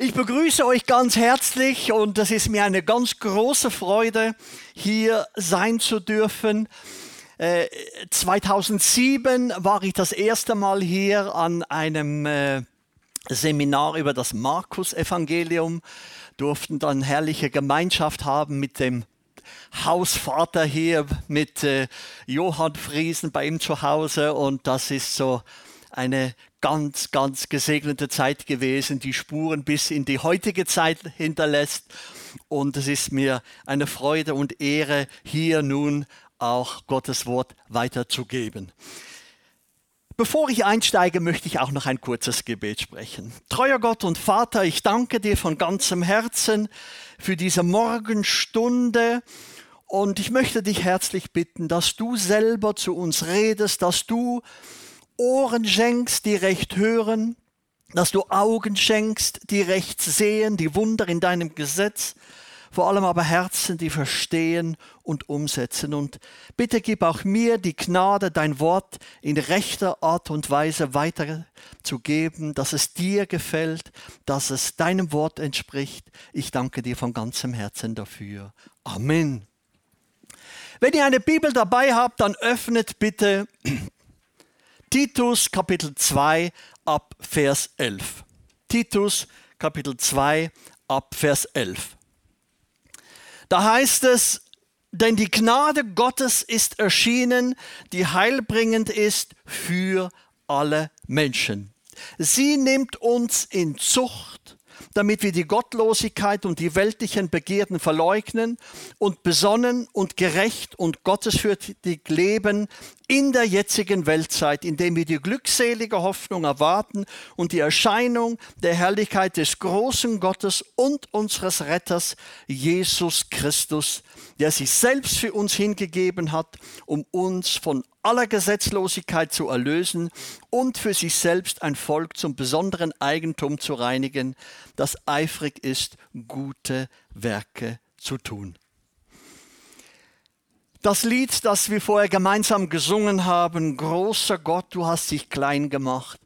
Ich begrüße euch ganz herzlich und es ist mir eine ganz große Freude, hier sein zu dürfen. Äh, 2007 war ich das erste Mal hier an einem äh, Seminar über das Markus-Evangelium, durften dann herrliche Gemeinschaft haben mit dem Hausvater hier, mit äh, Johann Friesen bei ihm zu Hause und das ist so eine ganz, ganz gesegnete Zeit gewesen, die Spuren bis in die heutige Zeit hinterlässt. Und es ist mir eine Freude und Ehre, hier nun auch Gottes Wort weiterzugeben. Bevor ich einsteige, möchte ich auch noch ein kurzes Gebet sprechen. Treuer Gott und Vater, ich danke dir von ganzem Herzen für diese Morgenstunde und ich möchte dich herzlich bitten, dass du selber zu uns redest, dass du Ohren schenkst, die recht hören, dass du Augen schenkst, die recht sehen, die Wunder in deinem Gesetz, vor allem aber Herzen, die verstehen und umsetzen. Und bitte gib auch mir die Gnade, dein Wort in rechter Art und Weise weiterzugeben, dass es dir gefällt, dass es deinem Wort entspricht. Ich danke dir von ganzem Herzen dafür. Amen. Wenn ihr eine Bibel dabei habt, dann öffnet bitte Titus Kapitel 2 ab Vers 11. Titus Kapitel 2 ab Vers 11. Da heißt es, denn die Gnade Gottes ist erschienen, die heilbringend ist für alle Menschen. Sie nimmt uns in Zucht damit wir die Gottlosigkeit und die weltlichen Begierden verleugnen und besonnen und gerecht und gottesfürchtig leben in der jetzigen Weltzeit, indem wir die glückselige Hoffnung erwarten und die Erscheinung der Herrlichkeit des großen Gottes und unseres Retters Jesus Christus, der sich selbst für uns hingegeben hat, um uns von aller Gesetzlosigkeit zu erlösen und für sich selbst ein Volk zum besonderen Eigentum zu reinigen, das eifrig ist, gute Werke zu tun. Das Lied, das wir vorher gemeinsam gesungen haben, großer Gott, du hast dich klein gemacht,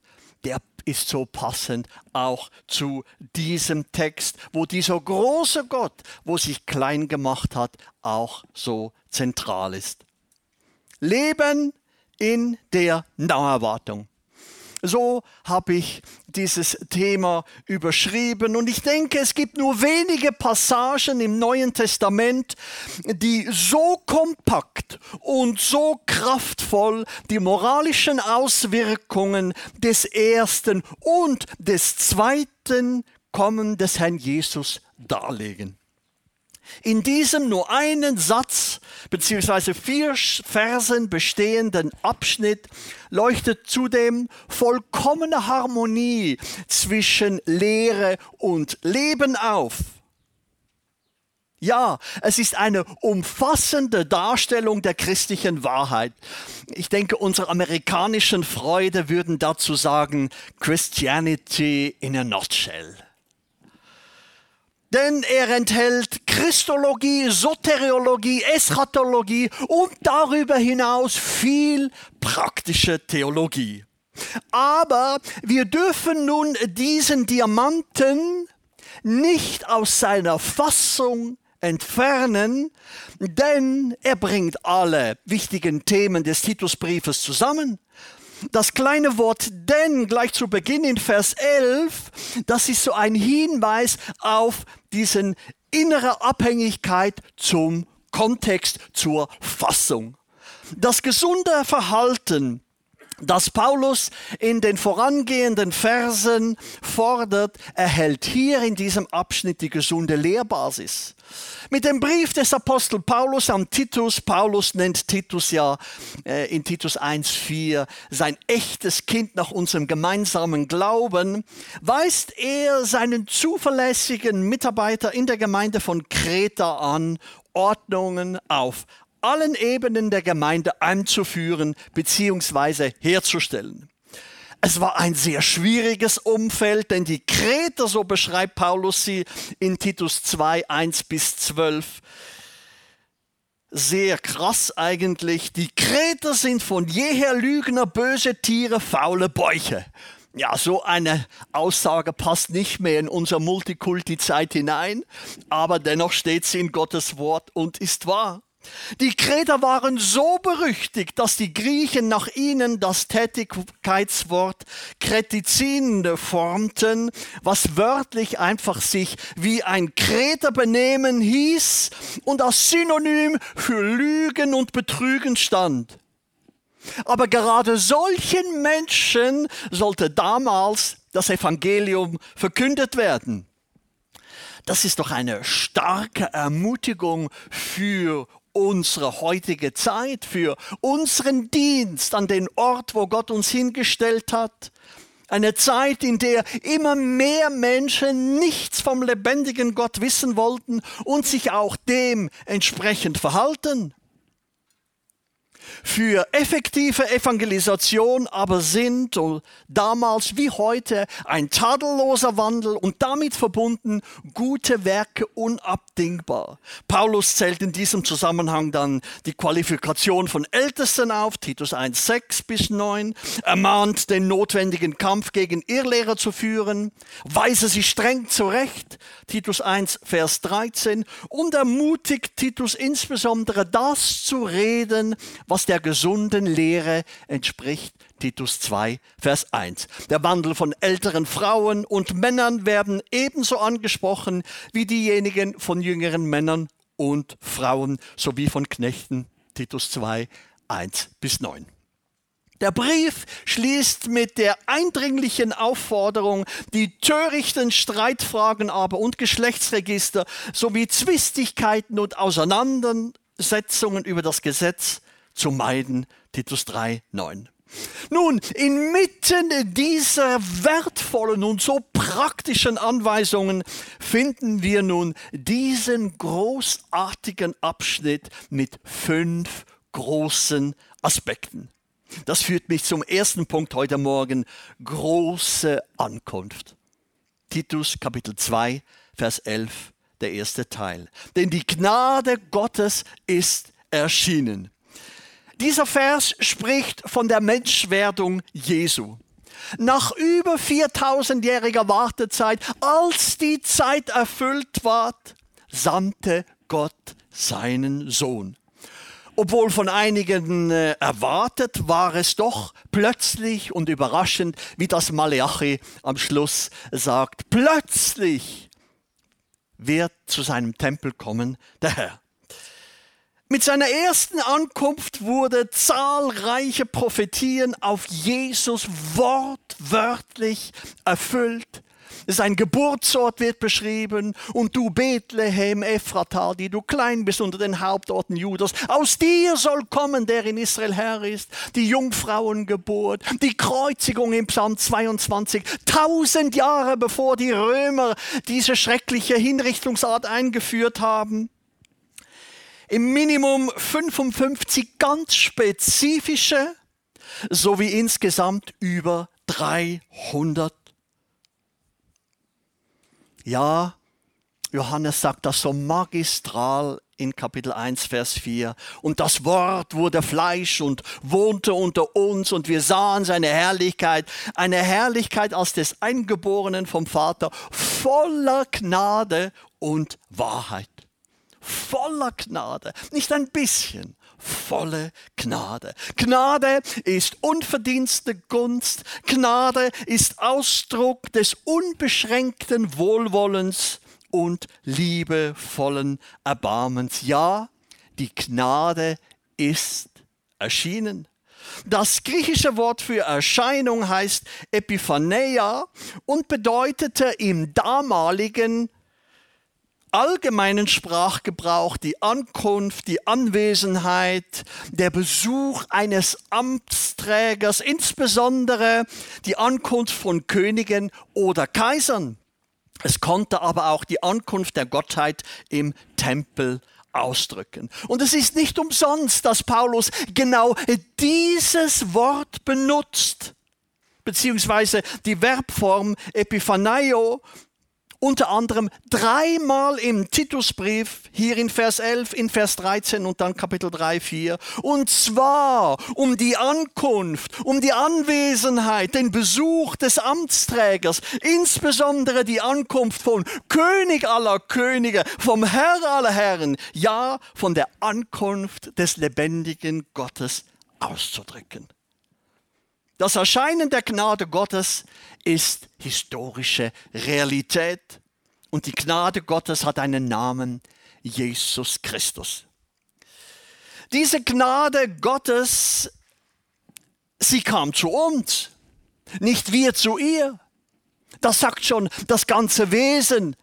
der ist so passend auch zu diesem Text, wo dieser große Gott, wo sich klein gemacht hat, auch so zentral ist. Leben in der Naherwartung. So habe ich dieses Thema überschrieben. Und ich denke, es gibt nur wenige Passagen im Neuen Testament, die so kompakt und so kraftvoll die moralischen Auswirkungen des ersten und des zweiten Kommen des Herrn Jesus darlegen. In diesem nur einen Satz bzw. vier Versen bestehenden Abschnitt leuchtet zudem vollkommene Harmonie zwischen Lehre und Leben auf. Ja, es ist eine umfassende Darstellung der christlichen Wahrheit. Ich denke, unsere amerikanischen Freude würden dazu sagen, Christianity in a nutshell denn er enthält Christologie, Soteriologie, Eschatologie und darüber hinaus viel praktische Theologie. Aber wir dürfen nun diesen Diamanten nicht aus seiner Fassung entfernen, denn er bringt alle wichtigen Themen des Titusbriefes zusammen. Das kleine Wort denn gleich zu Beginn in Vers 11, das ist so ein Hinweis auf diesen innere Abhängigkeit zum Kontext, zur Fassung. Das gesunde Verhalten das Paulus in den vorangehenden Versen fordert, erhält hier in diesem Abschnitt die gesunde Lehrbasis. Mit dem Brief des Apostel Paulus an Titus, Paulus nennt Titus ja äh, in Titus 1.4 sein echtes Kind nach unserem gemeinsamen Glauben, weist er seinen zuverlässigen Mitarbeiter in der Gemeinde von Kreta an, Ordnungen auf allen Ebenen der Gemeinde einzuführen bzw. herzustellen. Es war ein sehr schwieriges Umfeld, denn die Kreter, so beschreibt Paulus sie in Titus 2, 1 bis 12, sehr krass eigentlich. Die Kreter sind von jeher Lügner, böse Tiere, faule Bäuche. Ja, so eine Aussage passt nicht mehr in unsere Multikulti-Zeit hinein, aber dennoch steht sie in Gottes Wort und ist wahr. Die Kreter waren so berüchtigt, dass die Griechen nach ihnen das Tätigkeitswort Kretizin formten, was wörtlich einfach sich wie ein Kreter benehmen hieß und als Synonym für Lügen und Betrügen stand. Aber gerade solchen Menschen sollte damals das Evangelium verkündet werden. Das ist doch eine starke Ermutigung für unsere heutige Zeit, für unseren Dienst an den Ort, wo Gott uns hingestellt hat. Eine Zeit, in der immer mehr Menschen nichts vom lebendigen Gott wissen wollten und sich auch dementsprechend verhalten. Für effektive Evangelisation aber sind damals wie heute ein tadelloser Wandel und damit verbunden gute Werke unabdingbar. Paulus zählt in diesem Zusammenhang dann die Qualifikation von Ältesten auf, Titus 1, 6 bis 9, ermahnt den notwendigen Kampf gegen Irrlehrer zu führen, weise sie streng zurecht, Titus 1, Vers 13, und ermutigt Titus insbesondere das zu reden, was der gesunden Lehre entspricht. Titus 2, Vers 1. Der Wandel von älteren Frauen und Männern werden ebenso angesprochen wie diejenigen von jüngeren Männern und Frauen sowie von Knechten. Titus 2, 1 bis 9. Der Brief schließt mit der eindringlichen Aufforderung, die törichten Streitfragen aber und Geschlechtsregister sowie Zwistigkeiten und Auseinandersetzungen über das Gesetz zu meiden. Titus 3, 9. Nun, inmitten dieser wertvollen und so praktischen Anweisungen finden wir nun diesen großartigen Abschnitt mit fünf großen Aspekten. Das führt mich zum ersten Punkt heute Morgen, große Ankunft. Titus Kapitel 2, Vers 11, der erste Teil. Denn die Gnade Gottes ist erschienen dieser Vers spricht von der Menschwerdung Jesu. Nach über 4000-jähriger Wartezeit, als die Zeit erfüllt war, sandte Gott seinen Sohn. Obwohl von einigen äh, erwartet, war es doch plötzlich und überraschend, wie das Maleachi am Schluss sagt. Plötzlich wird zu seinem Tempel kommen der Herr. Mit seiner ersten Ankunft wurde zahlreiche Prophetien auf Jesus wortwörtlich erfüllt. Sein Geburtsort wird beschrieben und du Bethlehem Ephrata, die du klein bist unter den Hauptorten Judas, aus dir soll kommen, der in Israel Herr ist, die Jungfrauengeburt, die Kreuzigung im Psalm 22, tausend Jahre bevor die Römer diese schreckliche Hinrichtungsart eingeführt haben im Minimum 55 ganz spezifische sowie insgesamt über 300. Ja, Johannes sagt das so magistral in Kapitel 1, Vers 4. Und das Wort wurde Fleisch und wohnte unter uns und wir sahen seine Herrlichkeit, eine Herrlichkeit als des Eingeborenen vom Vater, voller Gnade und Wahrheit voller Gnade, nicht ein bisschen, volle Gnade. Gnade ist unverdienste Gunst, Gnade ist Ausdruck des unbeschränkten Wohlwollens und liebevollen Erbarmens. Ja, die Gnade ist erschienen. Das griechische Wort für Erscheinung heißt Epiphaneia und bedeutete im damaligen allgemeinen Sprachgebrauch die Ankunft, die Anwesenheit, der Besuch eines Amtsträgers, insbesondere die Ankunft von Königen oder Kaisern. Es konnte aber auch die Ankunft der Gottheit im Tempel ausdrücken. Und es ist nicht umsonst, dass Paulus genau dieses Wort benutzt, beziehungsweise die Verbform Epiphanaio, unter anderem dreimal im Titusbrief, hier in Vers 11, in Vers 13 und dann Kapitel 3, 4. Und zwar um die Ankunft, um die Anwesenheit, den Besuch des Amtsträgers, insbesondere die Ankunft von König aller Könige, vom Herr aller Herren, ja, von der Ankunft des lebendigen Gottes auszudrücken. Das Erscheinen der Gnade Gottes ist historische Realität und die Gnade Gottes hat einen Namen, Jesus Christus. Diese Gnade Gottes, sie kam zu uns, nicht wir zu ihr. Das sagt schon das ganze Wesen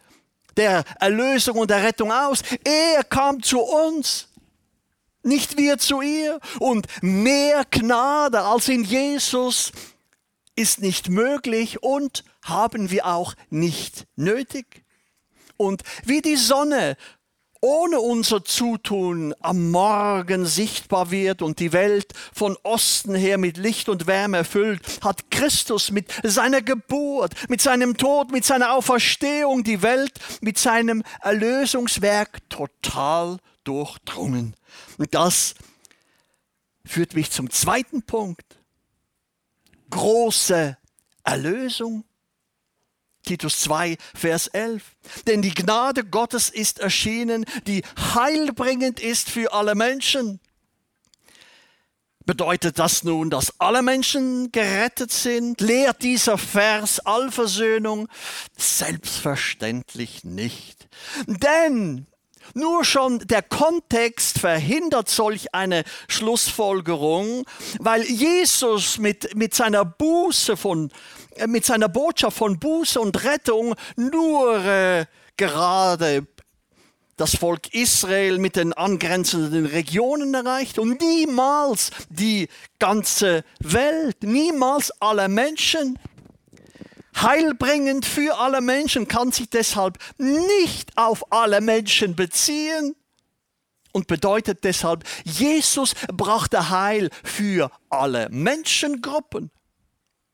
der Erlösung und der Rettung aus. Er kam zu uns nicht wir zu ihr. Und mehr Gnade als in Jesus ist nicht möglich und haben wir auch nicht nötig. Und wie die Sonne ohne unser Zutun am Morgen sichtbar wird und die Welt von Osten her mit Licht und Wärme erfüllt, hat Christus mit seiner Geburt, mit seinem Tod, mit seiner Auferstehung die Welt mit seinem Erlösungswerk total durchdrungen. Und das führt mich zum zweiten Punkt. Große Erlösung. Titus 2, Vers 11. Denn die Gnade Gottes ist erschienen, die heilbringend ist für alle Menschen. Bedeutet das nun, dass alle Menschen gerettet sind? Lehrt dieser Vers Allversöhnung? Selbstverständlich nicht. Denn nur schon der Kontext verhindert solch eine Schlussfolgerung, weil Jesus mit, mit seiner Buße von, äh, mit seiner Botschaft von Buße und Rettung nur äh, gerade das Volk Israel mit den angrenzenden Regionen erreicht und niemals die ganze Welt, niemals alle Menschen heilbringend für alle Menschen, kann sich deshalb nicht auf alle Menschen beziehen und bedeutet deshalb, Jesus brachte Heil für alle Menschengruppen.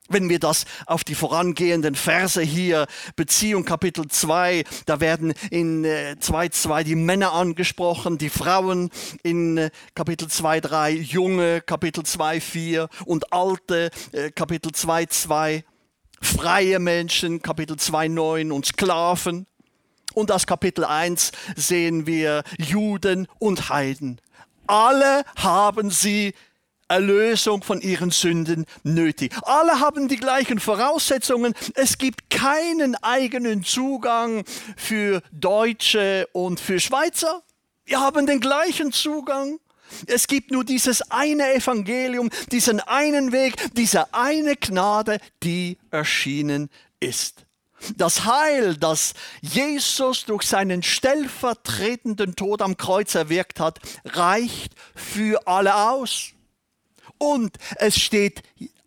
Wenn wir das auf die vorangehenden Verse hier beziehen, Kapitel 2, da werden in 2.2 äh, die Männer angesprochen, die Frauen in äh, Kapitel 2.3, Junge, Kapitel 2.4 und Alte, äh, Kapitel 2.2 freie Menschen, Kapitel 2,9 und Sklaven. Und aus Kapitel 1 sehen wir Juden und Heiden. Alle haben sie Erlösung von ihren Sünden nötig. Alle haben die gleichen Voraussetzungen. Es gibt keinen eigenen Zugang für Deutsche und für Schweizer. Wir haben den gleichen Zugang. Es gibt nur dieses eine Evangelium, diesen einen Weg, diese eine Gnade, die erschienen ist. Das Heil, das Jesus durch seinen stellvertretenden Tod am Kreuz erwirkt hat, reicht für alle aus. Und es steht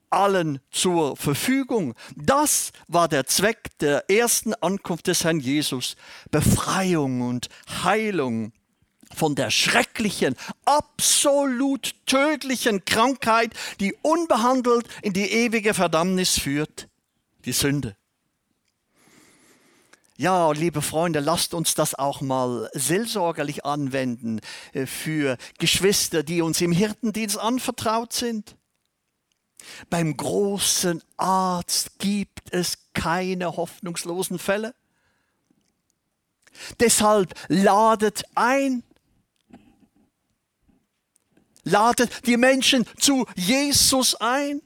allen zur Verfügung. Das war der Zweck der ersten Ankunft des Herrn Jesus. Befreiung und Heilung von der schrecklichen, absolut tödlichen Krankheit, die unbehandelt in die ewige Verdammnis führt, die Sünde. Ja, liebe Freunde, lasst uns das auch mal seelsorgerlich anwenden äh, für Geschwister, die uns im Hirtendienst anvertraut sind. Beim großen Arzt gibt es keine hoffnungslosen Fälle. Deshalb ladet ein, ladet die Menschen zu Jesus ein,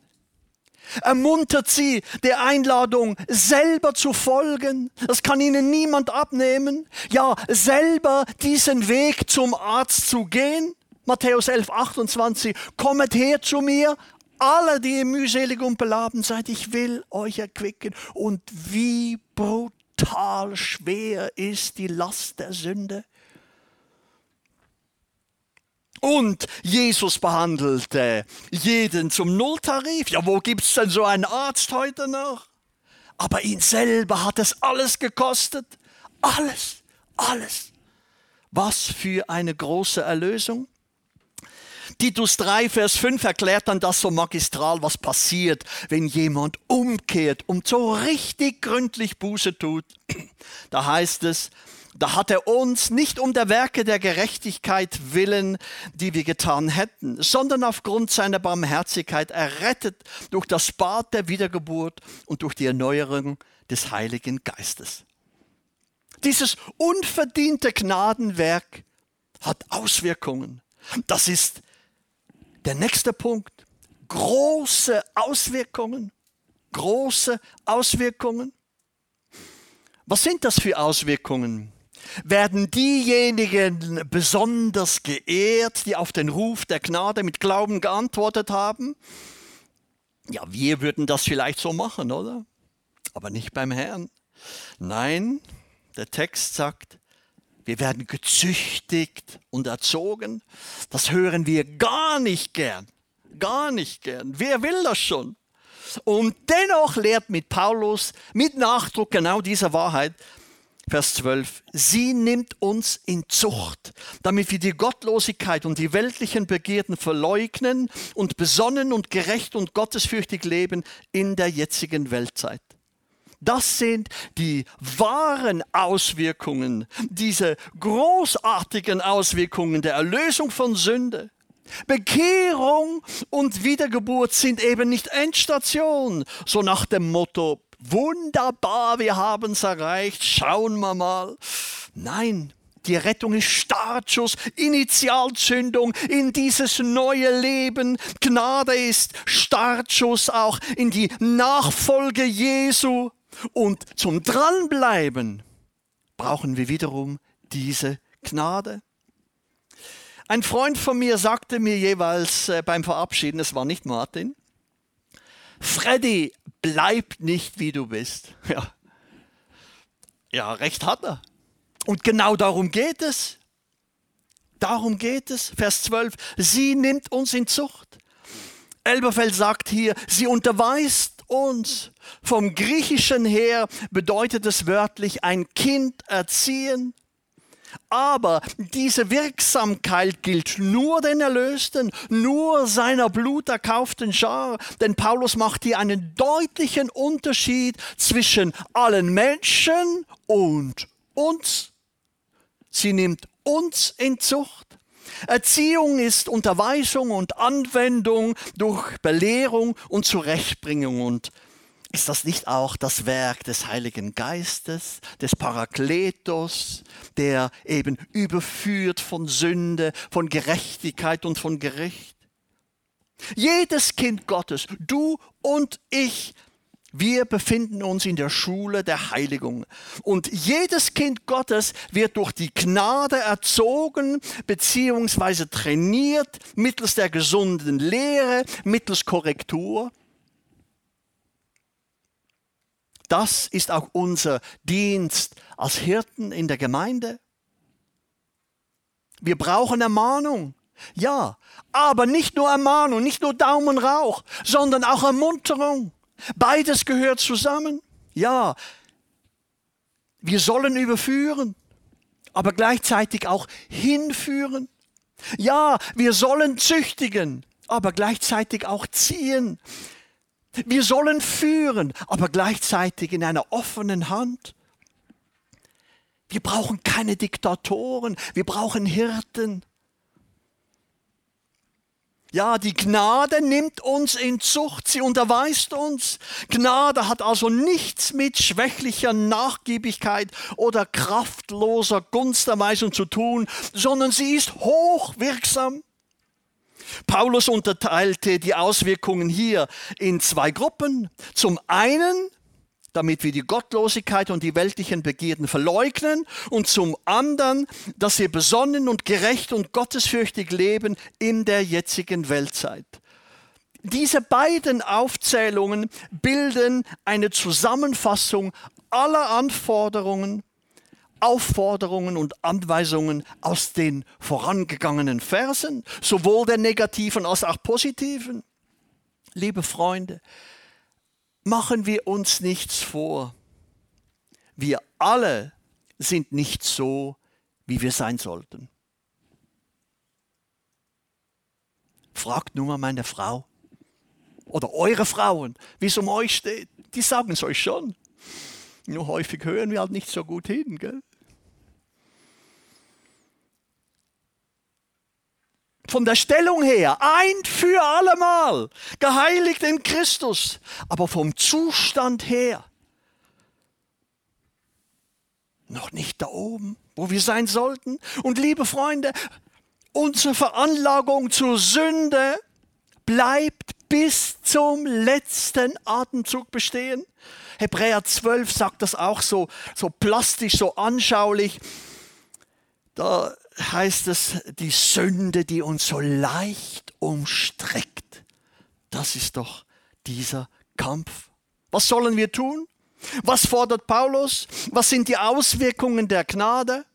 ermuntert sie der Einladung, selber zu folgen. Das kann ihnen niemand abnehmen. Ja, selber diesen Weg zum Arzt zu gehen. Matthäus 11, 28, kommet her zu mir, alle, die ihr mühselig und beladen seid, ich will euch erquicken. Und wie brutal schwer ist die Last der Sünde. Und Jesus behandelte jeden zum Nulltarif. Ja, wo gibt es denn so einen Arzt heute noch? Aber ihn selber hat es alles gekostet. Alles, alles. Was für eine große Erlösung. Titus 3, Vers 5 erklärt dann das so magistral, was passiert, wenn jemand umkehrt und so richtig gründlich Buße tut. Da heißt es, da hat er uns nicht um der Werke der Gerechtigkeit willen, die wir getan hätten, sondern aufgrund seiner Barmherzigkeit errettet durch das Bad der Wiedergeburt und durch die Erneuerung des Heiligen Geistes. Dieses unverdiente Gnadenwerk hat Auswirkungen. Das ist der nächste Punkt. Große Auswirkungen. Große Auswirkungen. Was sind das für Auswirkungen? Werden diejenigen besonders geehrt, die auf den Ruf der Gnade mit Glauben geantwortet haben? Ja, wir würden das vielleicht so machen, oder? Aber nicht beim Herrn. Nein, der Text sagt, wir werden gezüchtigt und erzogen. Das hören wir gar nicht gern. Gar nicht gern. Wer will das schon? Und dennoch lehrt mit Paulus mit Nachdruck genau diese Wahrheit. Vers 12. Sie nimmt uns in Zucht, damit wir die Gottlosigkeit und die weltlichen Begierden verleugnen und besonnen und gerecht und gottesfürchtig leben in der jetzigen Weltzeit. Das sind die wahren Auswirkungen, diese großartigen Auswirkungen der Erlösung von Sünde. Bekehrung und Wiedergeburt sind eben nicht Endstation, so nach dem Motto, wunderbar, wir haben es erreicht, schauen wir mal. Nein, die Rettung ist Startschuss, Initialzündung in dieses neue Leben. Gnade ist Startschuss auch in die Nachfolge Jesu. Und zum Dranbleiben brauchen wir wiederum diese Gnade. Ein Freund von mir sagte mir jeweils äh, beim Verabschieden, es war nicht Martin, Freddy, bleib nicht wie du bist. Ja, ja recht hat er. Und genau darum geht es. Darum geht es. Vers 12. Sie nimmt uns in Zucht. Elberfeld sagt hier, sie unterweist uns. Vom Griechischen her bedeutet es wörtlich ein Kind erziehen. Aber diese Wirksamkeit gilt nur den Erlösten, nur seiner bluterkauften Schar. Denn Paulus macht hier einen deutlichen Unterschied zwischen allen Menschen und uns. Sie nimmt uns in Zucht. Erziehung ist Unterweisung und Anwendung durch Belehrung und Zurechtbringung. Und ist das nicht auch das Werk des Heiligen Geistes, des Parakletos, der eben überführt von Sünde, von Gerechtigkeit und von Gericht? Jedes Kind Gottes, du und ich, wir befinden uns in der Schule der Heiligung. Und jedes Kind Gottes wird durch die Gnade erzogen bzw. trainiert mittels der gesunden Lehre, mittels Korrektur. Das ist auch unser Dienst als Hirten in der Gemeinde. Wir brauchen Ermahnung. Ja, aber nicht nur Ermahnung, nicht nur Daumenrauch, sondern auch Ermunterung. Beides gehört zusammen. Ja, wir sollen überführen, aber gleichzeitig auch hinführen. Ja, wir sollen züchtigen, aber gleichzeitig auch ziehen. Wir sollen führen, aber gleichzeitig in einer offenen Hand. Wir brauchen keine Diktatoren, wir brauchen Hirten. Ja, die Gnade nimmt uns in Zucht, sie unterweist uns. Gnade hat also nichts mit schwächlicher Nachgiebigkeit oder kraftloser Gunsterweisung zu tun, sondern sie ist hochwirksam. Paulus unterteilte die Auswirkungen hier in zwei Gruppen. Zum einen damit wir die Gottlosigkeit und die weltlichen Begierden verleugnen und zum anderen, dass wir besonnen und gerecht und gottesfürchtig leben in der jetzigen Weltzeit. Diese beiden Aufzählungen bilden eine Zusammenfassung aller Anforderungen, Aufforderungen und Anweisungen aus den vorangegangenen Versen, sowohl der negativen als auch positiven. Liebe Freunde, machen wir uns nichts vor. Wir alle sind nicht so, wie wir sein sollten. Fragt nur mal meine Frau oder eure Frauen, wie es um euch steht. Die sagen es euch schon. Nur häufig hören wir halt nicht so gut hin. Gell? Von der Stellung her, ein für allemal, geheiligt in Christus, aber vom Zustand her, noch nicht da oben, wo wir sein sollten. Und liebe Freunde, unsere Veranlagung zur Sünde bleibt bis zum letzten Atemzug bestehen. Hebräer 12 sagt das auch so, so plastisch, so anschaulich. Da heißt es, die Sünde, die uns so leicht umstreckt. Das ist doch dieser Kampf. Was sollen wir tun? Was fordert Paulus? Was sind die Auswirkungen der Gnade?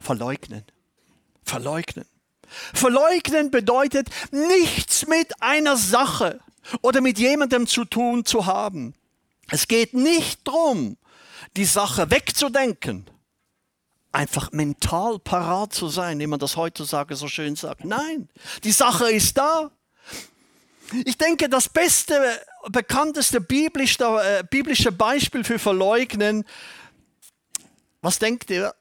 Verleugnen. Verleugnen. Verleugnen bedeutet, nichts mit einer Sache oder mit jemandem zu tun zu haben. Es geht nicht darum, die Sache wegzudenken, einfach mental parat zu sein, wie man das heutzutage so schön sagt. Nein, die Sache ist da. Ich denke, das beste, bekannteste biblische, äh, biblische Beispiel für Verleugnen, was denkt ihr?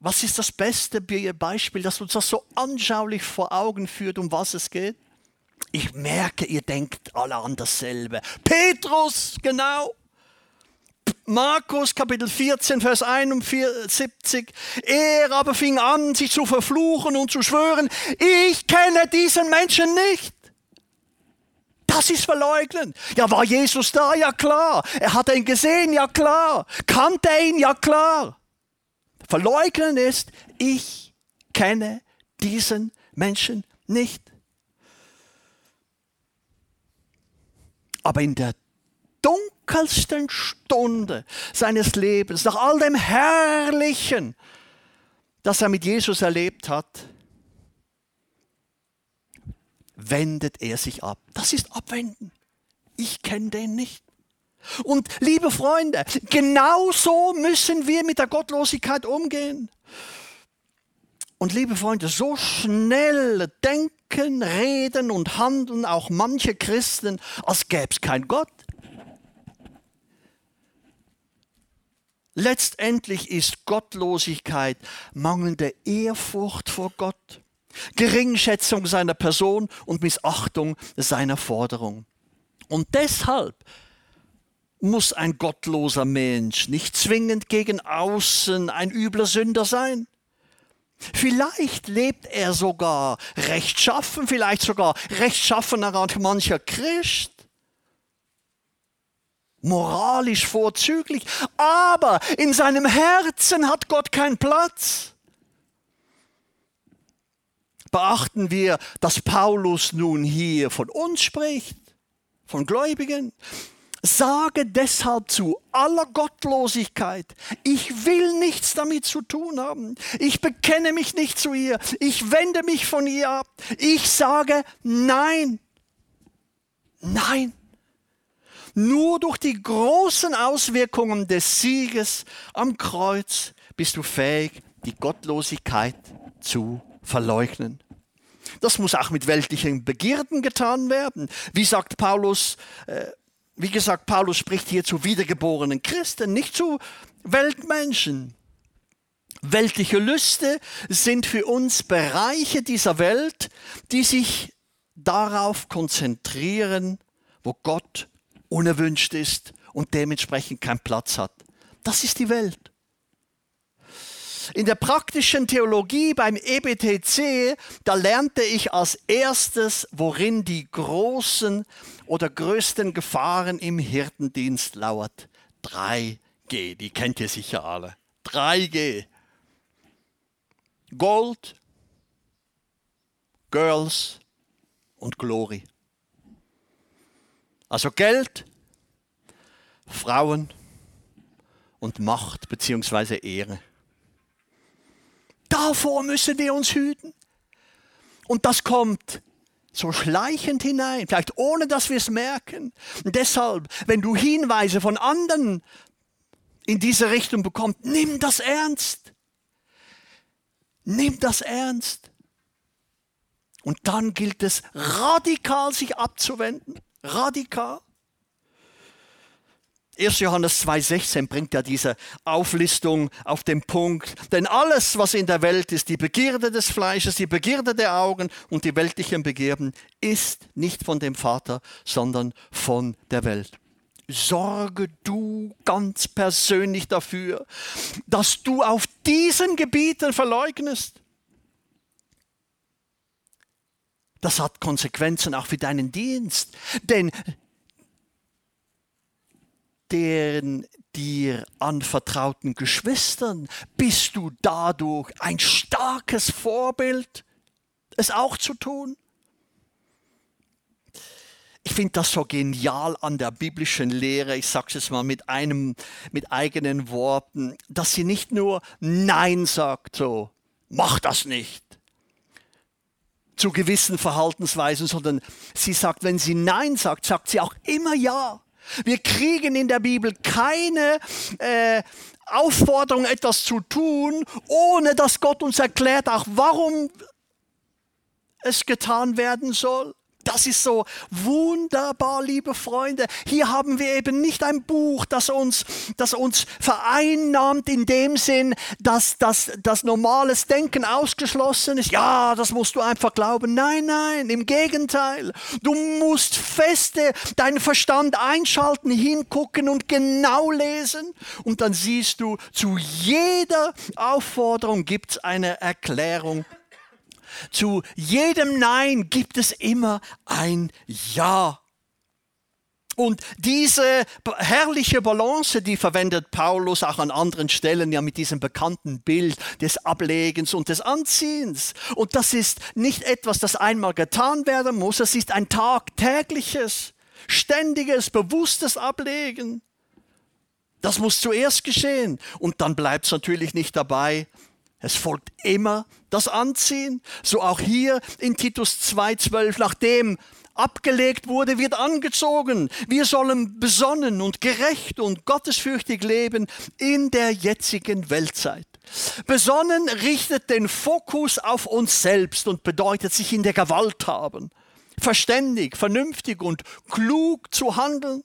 Was ist das beste Beispiel, das uns das so anschaulich vor Augen führt, um was es geht? Ich merke, ihr denkt alle an dasselbe. Petrus, genau. Markus Kapitel 14, Vers 71. Er aber fing an, sich zu verfluchen und zu schwören, ich kenne diesen Menschen nicht. Das ist verleugnen. Ja, war Jesus da? Ja klar. Er hat ihn gesehen? Ja klar. Kannte ihn? Ja klar. Verleugnen ist, ich kenne diesen Menschen nicht. Aber in der dunkelsten Stunde seines Lebens, nach all dem Herrlichen, das er mit Jesus erlebt hat, wendet er sich ab. Das ist Abwenden. Ich kenne den nicht. Und liebe Freunde, genauso müssen wir mit der Gottlosigkeit umgehen. Und liebe Freunde, so schnell denken, reden und handeln auch manche Christen, als gäbe es keinen Gott. Letztendlich ist Gottlosigkeit mangelnde Ehrfurcht vor Gott, Geringschätzung seiner Person und Missachtung seiner Forderung. Und deshalb muss ein gottloser Mensch nicht zwingend gegen außen ein übler Sünder sein. Vielleicht lebt er sogar rechtschaffen, vielleicht sogar rechtschaffener als mancher Christ. Moralisch vorzüglich, aber in seinem Herzen hat Gott keinen Platz. Beachten wir, dass Paulus nun hier von uns spricht, von Gläubigen. Sage deshalb zu aller Gottlosigkeit, ich will nichts damit zu tun haben. Ich bekenne mich nicht zu ihr. Ich wende mich von ihr ab. Ich sage nein. Nein. Nur durch die großen Auswirkungen des Sieges am Kreuz bist du fähig, die Gottlosigkeit zu verleugnen. Das muss auch mit weltlichen Begierden getan werden. Wie sagt Paulus, äh, wie gesagt, Paulus spricht hier zu wiedergeborenen Christen, nicht zu Weltmenschen. Weltliche Lüste sind für uns Bereiche dieser Welt, die sich darauf konzentrieren, wo Gott unerwünscht ist und dementsprechend keinen Platz hat. Das ist die Welt. In der praktischen Theologie beim EBTC, da lernte ich als erstes, worin die großen oder größten Gefahren im Hirtendienst lauert. 3G, die kennt ihr sicher alle. 3G. Gold, Girls und Glory. Also Geld, Frauen und Macht bzw. Ehre. Davor müssen wir uns hüten. Und das kommt so schleichend hinein, vielleicht ohne dass wir es merken. Und deshalb, wenn du Hinweise von anderen in diese Richtung bekommst, nimm das ernst. Nimm das ernst. Und dann gilt es radikal sich abzuwenden. Radikal. 1. Johannes 2,16 bringt ja diese Auflistung auf den Punkt. Denn alles, was in der Welt ist, die Begierde des Fleisches, die Begierde der Augen und die weltlichen Begierden, ist nicht von dem Vater, sondern von der Welt. Sorge du ganz persönlich dafür, dass du auf diesen Gebieten verleugnest. Das hat Konsequenzen auch für deinen Dienst. Denn den dir anvertrauten Geschwistern bist du dadurch ein starkes Vorbild, es auch zu tun. Ich finde das so genial an der biblischen Lehre, ich sage es mal mit einem, mit eigenen Worten, dass sie nicht nur Nein sagt, so, mach das nicht, zu gewissen Verhaltensweisen, sondern sie sagt, wenn sie Nein sagt, sagt sie auch immer Ja. Wir kriegen in der Bibel keine äh, Aufforderung, etwas zu tun, ohne dass Gott uns erklärt, auch warum es getan werden soll. Das ist so wunderbar, liebe Freunde. Hier haben wir eben nicht ein Buch, das uns, das uns vereinnahmt in dem Sinn, dass das, das normales Denken ausgeschlossen ist. Ja, das musst du einfach glauben. Nein, nein, im Gegenteil. Du musst feste deinen Verstand einschalten, hingucken und genau lesen. Und dann siehst du, zu jeder Aufforderung gibt es eine Erklärung zu jedem Nein gibt es immer ein Ja. Und diese herrliche Balance, die verwendet Paulus auch an anderen Stellen ja mit diesem bekannten Bild des Ablegens und des Anziehens. Und das ist nicht etwas, das einmal getan werden muss, es ist ein tagtägliches, ständiges, bewusstes Ablegen. Das muss zuerst geschehen und dann bleibt es natürlich nicht dabei, es folgt immer das Anziehen. So auch hier in Titus 2,12, nachdem abgelegt wurde, wird angezogen. Wir sollen besonnen und gerecht und gottesfürchtig leben in der jetzigen Weltzeit. Besonnen richtet den Fokus auf uns selbst und bedeutet sich in der Gewalt haben. Verständig, vernünftig und klug zu handeln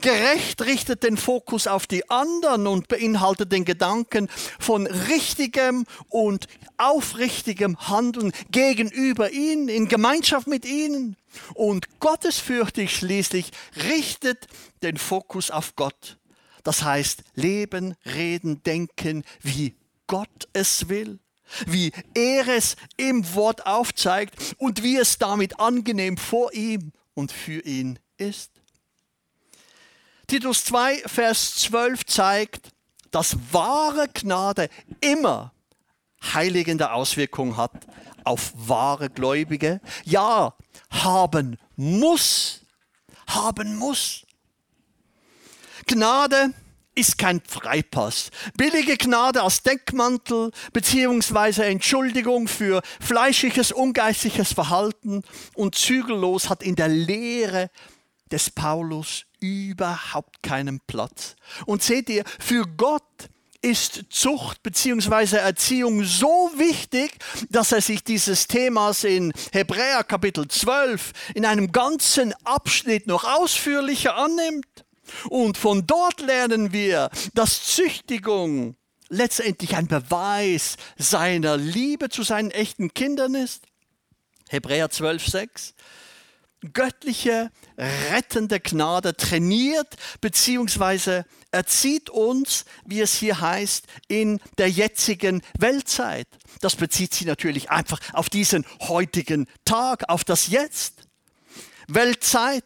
Gerecht richtet den Fokus auf die anderen und beinhaltet den Gedanken von richtigem und aufrichtigem Handeln gegenüber ihnen, in Gemeinschaft mit ihnen. Und gottesfürchtig schließlich richtet den Fokus auf Gott. Das heißt, leben, reden, denken, wie Gott es will, wie er es im Wort aufzeigt und wie es damit angenehm vor ihm und für ihn ist. Titus 2, Vers 12 zeigt, dass wahre Gnade immer heiligende Auswirkungen hat auf wahre Gläubige. Ja, haben muss, haben muss. Gnade ist kein Freipass. Billige Gnade als Deckmantel beziehungsweise Entschuldigung für fleischliches, ungeistliches Verhalten und zügellos hat in der Lehre des Paulus überhaupt keinen Platz. Und seht ihr, für Gott ist Zucht bzw. Erziehung so wichtig, dass er sich dieses Themas in Hebräer Kapitel 12 in einem ganzen Abschnitt noch ausführlicher annimmt. Und von dort lernen wir, dass Züchtigung letztendlich ein Beweis seiner Liebe zu seinen echten Kindern ist. Hebräer 12, 6 göttliche rettende Gnade trainiert bzw. erzieht uns, wie es hier heißt, in der jetzigen Weltzeit. Das bezieht sich natürlich einfach auf diesen heutigen Tag, auf das Jetzt. Weltzeit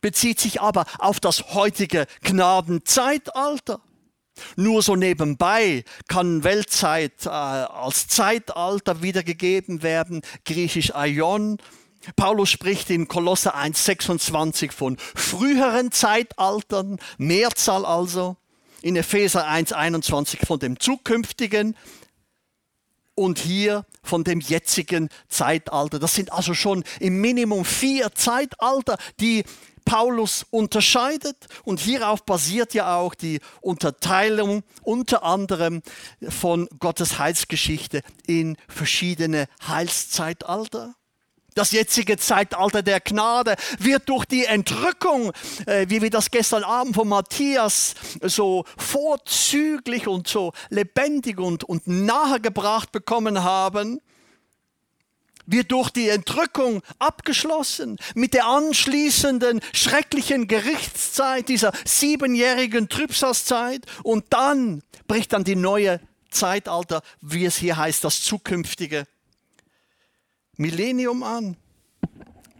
bezieht sich aber auf das heutige Gnadenzeitalter. Nur so nebenbei kann Weltzeit äh, als Zeitalter wiedergegeben werden, griechisch Aion, Paulus spricht in Kolosse 1,26 von früheren Zeitaltern, Mehrzahl also. In Epheser 1,21 von dem zukünftigen und hier von dem jetzigen Zeitalter. Das sind also schon im Minimum vier Zeitalter, die Paulus unterscheidet und hierauf basiert ja auch die Unterteilung unter anderem von Gottes Heilsgeschichte in verschiedene Heilszeitalter. Das jetzige Zeitalter der Gnade wird durch die Entrückung, äh, wie wir das gestern Abend von Matthias so vorzüglich und so lebendig und, und nahegebracht bekommen haben, wird durch die Entrückung abgeschlossen mit der anschließenden schrecklichen Gerichtszeit, dieser siebenjährigen Trübsalzeit. Und dann bricht dann die neue Zeitalter, wie es hier heißt, das zukünftige Millennium an.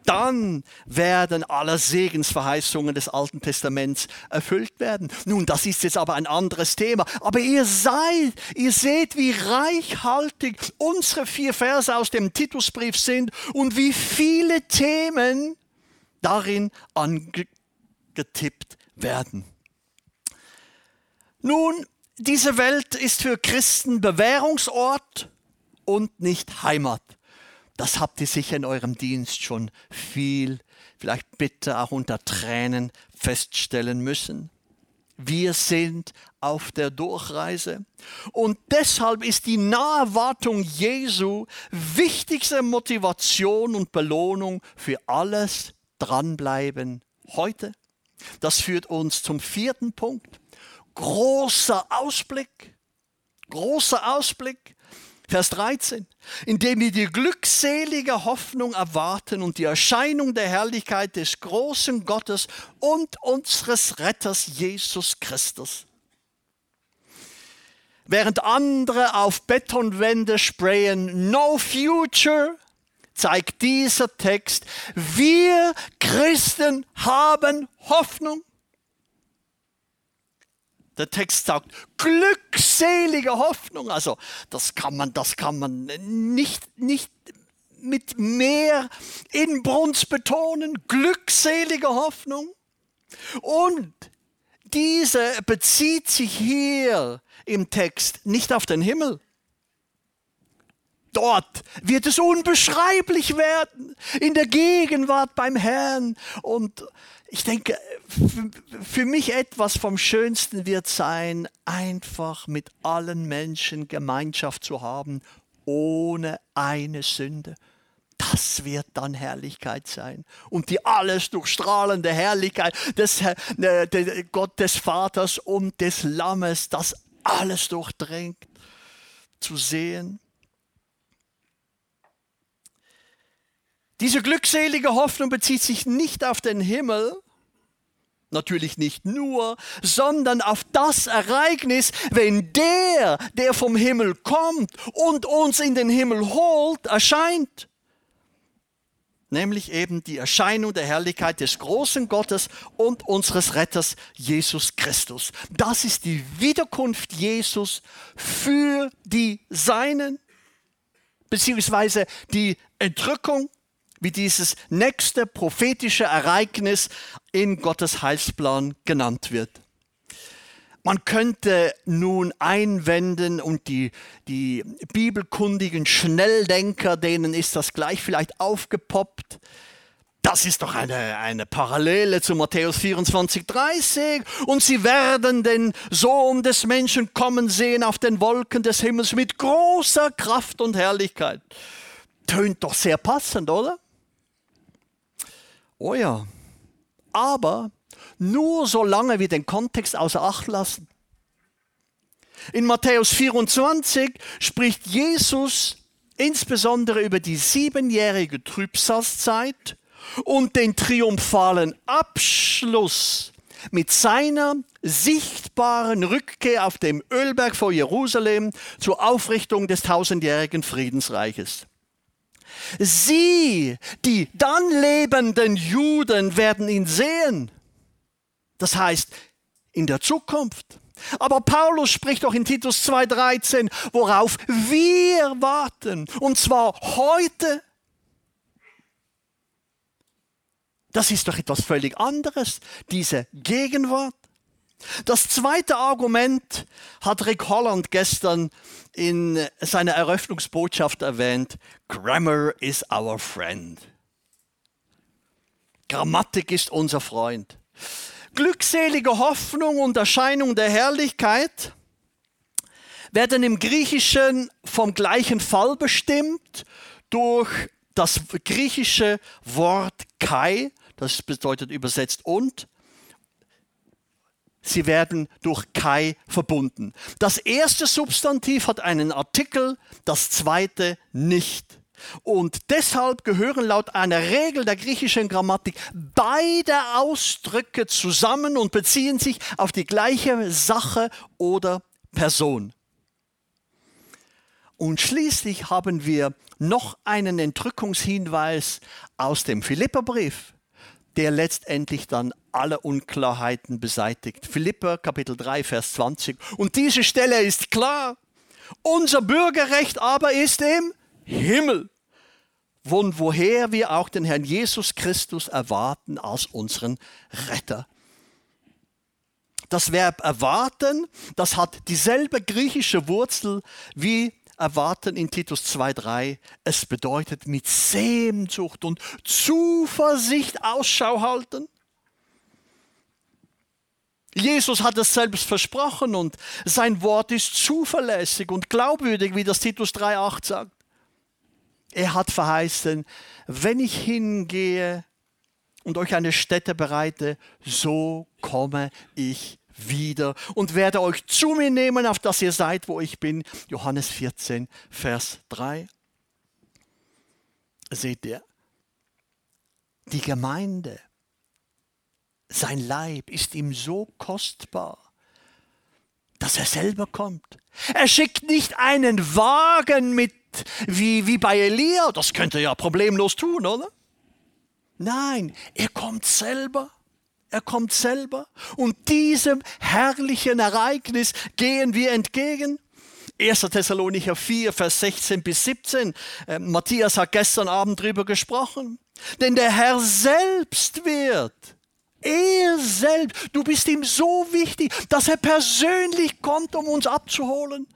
Dann werden alle Segensverheißungen des Alten Testaments erfüllt werden. Nun, das ist jetzt aber ein anderes Thema. Aber ihr seid, ihr seht, wie reichhaltig unsere vier Verse aus dem Titusbrief sind und wie viele Themen darin angetippt werden. Nun, diese Welt ist für Christen Bewährungsort und nicht Heimat. Das habt ihr sicher in eurem Dienst schon viel, vielleicht bitte auch unter Tränen feststellen müssen. Wir sind auf der Durchreise. Und deshalb ist die Naherwartung Jesu wichtigste Motivation und Belohnung für alles Dranbleiben heute. Das führt uns zum vierten Punkt. Großer Ausblick. Großer Ausblick. Vers 13, indem wir die glückselige Hoffnung erwarten und die Erscheinung der Herrlichkeit des großen Gottes und unseres Retters Jesus Christus. Während andere auf Betonwände sprayen No Future, zeigt dieser Text, wir Christen haben Hoffnung. Der Text sagt glückselige Hoffnung. Also das kann man, das kann man nicht, nicht mit mehr Inbrunst betonen. Glückselige Hoffnung. Und diese bezieht sich hier im Text nicht auf den Himmel. Dort wird es unbeschreiblich werden, in der Gegenwart beim Herrn. Und ich denke, für mich etwas vom Schönsten wird sein, einfach mit allen Menschen Gemeinschaft zu haben, ohne eine Sünde. Das wird dann Herrlichkeit sein. Und die alles durchstrahlende Herrlichkeit des äh, Gott Vaters und des Lammes, das alles durchdringt, zu sehen. Diese glückselige Hoffnung bezieht sich nicht auf den Himmel, natürlich nicht nur, sondern auf das Ereignis, wenn der, der vom Himmel kommt und uns in den Himmel holt, erscheint. Nämlich eben die Erscheinung der Herrlichkeit des großen Gottes und unseres Retters Jesus Christus. Das ist die Wiederkunft Jesus für die Seinen, beziehungsweise die Entrückung wie dieses nächste prophetische Ereignis in Gottes Heilsplan genannt wird. Man könnte nun einwenden und die, die bibelkundigen Schnelldenker, denen ist das gleich vielleicht aufgepoppt. Das ist doch eine, eine Parallele zu Matthäus 24, 30. Und sie werden den Sohn des Menschen kommen sehen auf den Wolken des Himmels mit großer Kraft und Herrlichkeit. Tönt doch sehr passend, oder? Oh ja, aber nur solange wir den Kontext außer Acht lassen. In Matthäus 24 spricht Jesus insbesondere über die siebenjährige Trübsalzeit und den triumphalen Abschluss mit seiner sichtbaren Rückkehr auf dem Ölberg vor Jerusalem zur Aufrichtung des tausendjährigen Friedensreiches. Sie, die dann lebenden Juden, werden ihn sehen. Das heißt, in der Zukunft. Aber Paulus spricht auch in Titus 2.13, worauf wir warten. Und zwar heute. Das ist doch etwas völlig anderes, diese Gegenwart. Das zweite Argument hat Rick Holland gestern in seiner Eröffnungsbotschaft erwähnt. Grammar is our friend. Grammatik ist unser Freund. Glückselige Hoffnung und Erscheinung der Herrlichkeit werden im Griechischen vom gleichen Fall bestimmt durch das griechische Wort Kai, das bedeutet übersetzt und, sie werden durch Kai verbunden. Das erste Substantiv hat einen Artikel, das zweite nicht. Und deshalb gehören laut einer Regel der griechischen Grammatik beide Ausdrücke zusammen und beziehen sich auf die gleiche Sache oder Person. Und schließlich haben wir noch einen Entrückungshinweis aus dem Philipperbrief, der letztendlich dann alle Unklarheiten beseitigt. Philipper Kapitel 3, Vers 20. Und diese Stelle ist klar. Unser Bürgerrecht aber ist im Himmel, von woher wir auch den Herrn Jesus Christus erwarten als unseren Retter. Das Verb erwarten, das hat dieselbe griechische Wurzel wie erwarten in Titus 2.3. Es bedeutet mit Sehnsucht und Zuversicht Ausschau halten. Jesus hat es selbst versprochen und sein Wort ist zuverlässig und glaubwürdig, wie das Titus 3.8 sagt. Er hat verheißen, wenn ich hingehe und euch eine Stätte bereite, so komme ich wieder und werde euch zu mir nehmen, auf dass ihr seid, wo ich bin. Johannes 14, Vers 3. Seht ihr, die Gemeinde, sein Leib ist ihm so kostbar, dass er selber kommt. Er schickt nicht einen Wagen mit wie, wie bei Elia, das könnte er ja problemlos tun, oder? Nein, er kommt selber. Er kommt selber. Und diesem herrlichen Ereignis gehen wir entgegen. 1. Thessalonicher 4, Vers 16 bis 17. Äh, Matthias hat gestern Abend drüber gesprochen. Denn der Herr selbst wird, er selbst, du bist ihm so wichtig, dass er persönlich kommt, um uns abzuholen.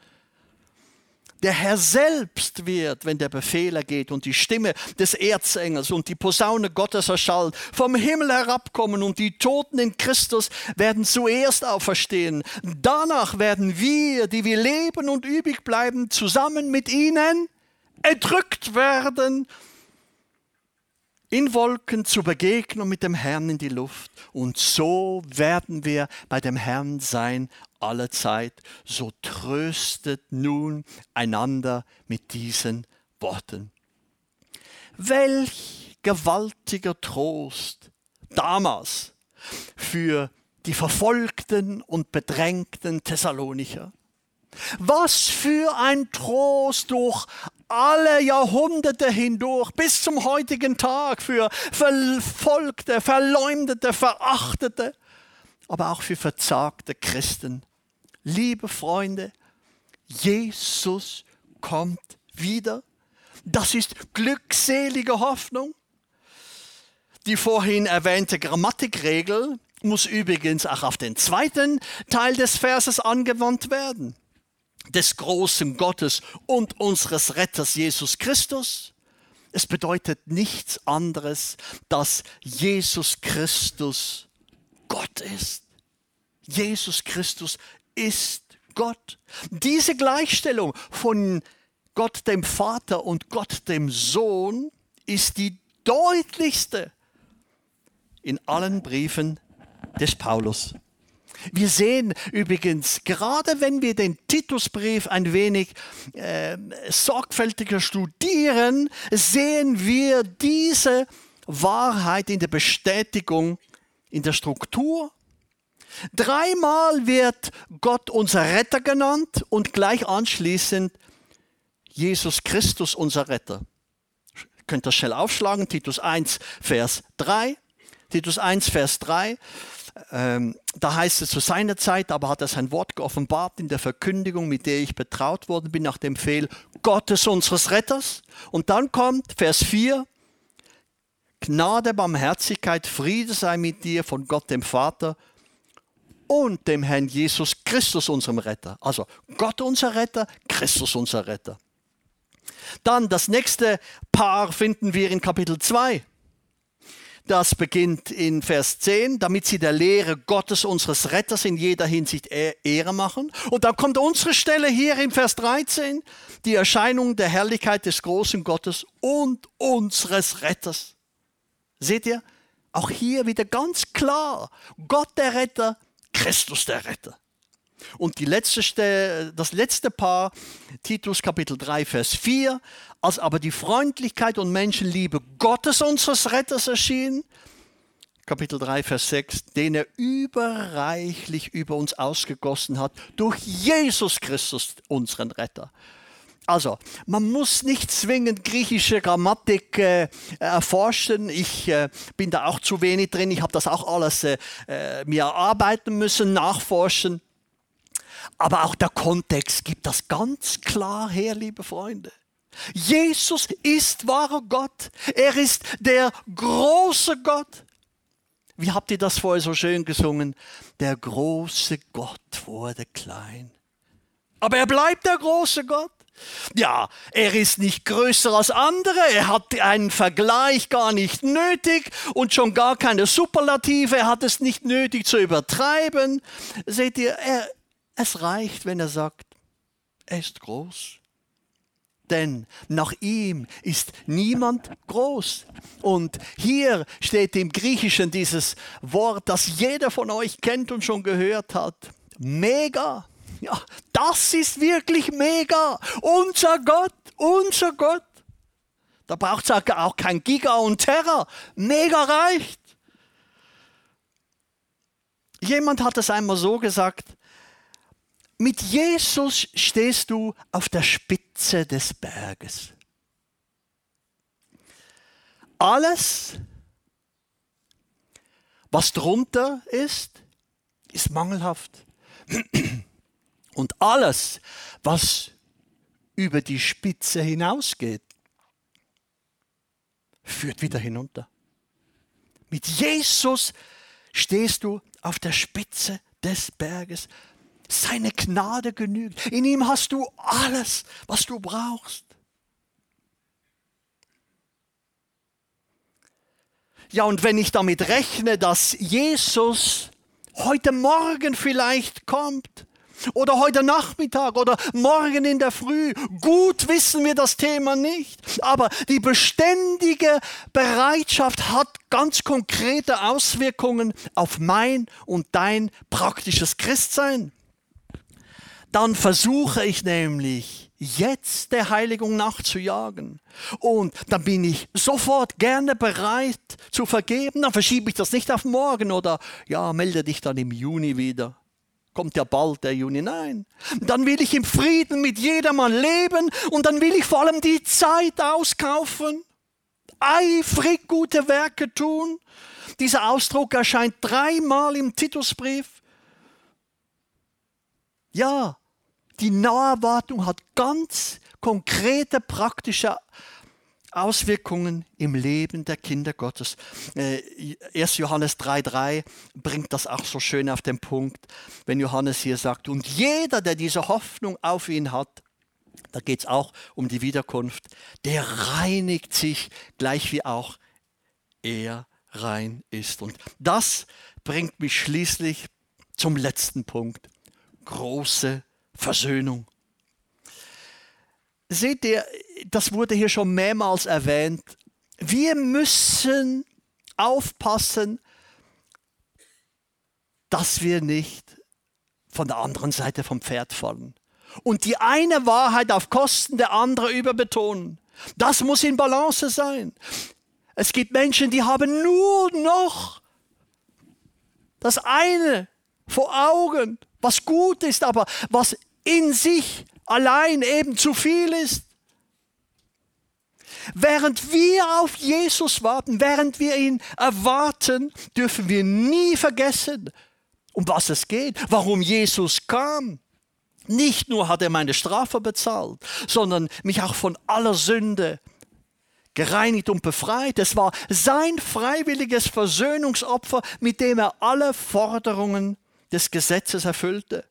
Der Herr selbst wird, wenn der Befehl ergeht und die Stimme des Erzengels und die Posaune Gottes erschallt, vom Himmel herabkommen und die Toten in Christus werden zuerst auferstehen. Danach werden wir, die wir leben und übrig bleiben, zusammen mit ihnen entrückt werden in Wolken zur Begegnung mit dem Herrn in die Luft. Und so werden wir bei dem Herrn sein alle Zeit. So tröstet nun einander mit diesen Worten. Welch gewaltiger Trost damals für die verfolgten und bedrängten Thessalonicher. Was für ein Trost durch alle Jahrhunderte hindurch bis zum heutigen Tag für verfolgte, verleumdete, verachtete, aber auch für verzagte Christen. Liebe Freunde, Jesus kommt wieder. Das ist glückselige Hoffnung. Die vorhin erwähnte Grammatikregel muss übrigens auch auf den zweiten Teil des Verses angewandt werden des großen Gottes und unseres Retters Jesus Christus. Es bedeutet nichts anderes, dass Jesus Christus Gott ist. Jesus Christus ist Gott. Diese Gleichstellung von Gott dem Vater und Gott dem Sohn ist die deutlichste in allen Briefen des Paulus. Wir sehen übrigens, gerade wenn wir den Titusbrief ein wenig äh, sorgfältiger studieren, sehen wir diese Wahrheit in der Bestätigung in der Struktur. Dreimal wird Gott unser Retter genannt und gleich anschließend Jesus Christus unser Retter. Ihr könnt das schnell aufschlagen, Titus 1, Vers 3. Titus 1, Vers 3 ähm, da heißt es, zu seiner Zeit aber hat er sein Wort geoffenbart in der Verkündigung, mit der ich betraut worden bin, nach dem Fehl Gottes unseres Retters. Und dann kommt Vers 4, Gnade, Barmherzigkeit, Friede sei mit dir von Gott dem Vater und dem Herrn Jesus Christus, unserem Retter. Also Gott unser Retter, Christus unser Retter. Dann das nächste Paar finden wir in Kapitel 2. Das beginnt in Vers 10, damit sie der Lehre Gottes, unseres Retters, in jeder Hinsicht e-, Ehre machen. Und dann kommt unsere Stelle hier in Vers 13, die Erscheinung der Herrlichkeit des großen Gottes und unseres Retters. Seht ihr? Auch hier wieder ganz klar, Gott der Retter, Christus der Retter. Und letzte, das letzte Paar, Titus Kapitel 3, Vers 4, als aber die Freundlichkeit und Menschenliebe Gottes unseres Retters erschien, Kapitel 3, Vers 6, den er überreichlich über uns ausgegossen hat, durch Jesus Christus, unseren Retter. Also, man muss nicht zwingend griechische Grammatik äh, erforschen. Ich äh, bin da auch zu wenig drin. Ich habe das auch alles äh, äh mir erarbeiten müssen, nachforschen. Aber auch der Kontext gibt das ganz klar her, liebe Freunde. Jesus ist wahrer Gott. Er ist der große Gott. Wie habt ihr das vorher so schön gesungen? Der große Gott wurde klein. Aber er bleibt der große Gott. Ja, er ist nicht größer als andere, er hat einen Vergleich gar nicht nötig und schon gar keine Superlative, er hat es nicht nötig zu übertreiben. Seht ihr, er, es reicht, wenn er sagt, er ist groß. Denn nach ihm ist niemand groß. Und hier steht im Griechischen dieses Wort, das jeder von euch kennt und schon gehört hat. Mega. Ja, das ist wirklich mega. Unser Gott, unser Gott. Da braucht es auch kein Giga und Terra. Mega reicht. Jemand hat es einmal so gesagt, mit Jesus stehst du auf der Spitze des Berges. Alles, was drunter ist, ist mangelhaft. Und alles, was über die Spitze hinausgeht, führt wieder hinunter. Mit Jesus stehst du auf der Spitze des Berges. Seine Gnade genügt. In ihm hast du alles, was du brauchst. Ja, und wenn ich damit rechne, dass Jesus heute Morgen vielleicht kommt, oder heute Nachmittag oder morgen in der Früh. Gut wissen wir das Thema nicht, aber die beständige Bereitschaft hat ganz konkrete Auswirkungen auf mein und dein praktisches Christsein. Dann versuche ich nämlich jetzt der Heiligung nachzujagen. Und dann bin ich sofort gerne bereit zu vergeben. Dann verschiebe ich das nicht auf morgen oder ja, melde dich dann im Juni wieder kommt ja bald der Juni. Nein. Dann will ich im Frieden mit jedermann leben und dann will ich vor allem die Zeit auskaufen. Eifrig gute Werke tun. Dieser Ausdruck erscheint dreimal im Titusbrief. Ja, die Naherwartung hat ganz konkrete praktische Auswirkungen im Leben der Kinder Gottes. 1. Äh, Johannes 3.3 bringt das auch so schön auf den Punkt, wenn Johannes hier sagt, und jeder, der diese Hoffnung auf ihn hat, da geht es auch um die Wiederkunft, der reinigt sich gleich wie auch er rein ist. Und das bringt mich schließlich zum letzten Punkt, große Versöhnung. Seht ihr, das wurde hier schon mehrmals erwähnt. Wir müssen aufpassen, dass wir nicht von der anderen Seite vom Pferd fallen und die eine Wahrheit auf Kosten der anderen überbetonen. Das muss in Balance sein. Es gibt Menschen, die haben nur noch das eine vor Augen, was gut ist, aber was in sich allein eben zu viel ist. Während wir auf Jesus warten, während wir ihn erwarten, dürfen wir nie vergessen, um was es geht, warum Jesus kam. Nicht nur hat er meine Strafe bezahlt, sondern mich auch von aller Sünde gereinigt und befreit. Es war sein freiwilliges Versöhnungsopfer, mit dem er alle Forderungen des Gesetzes erfüllte.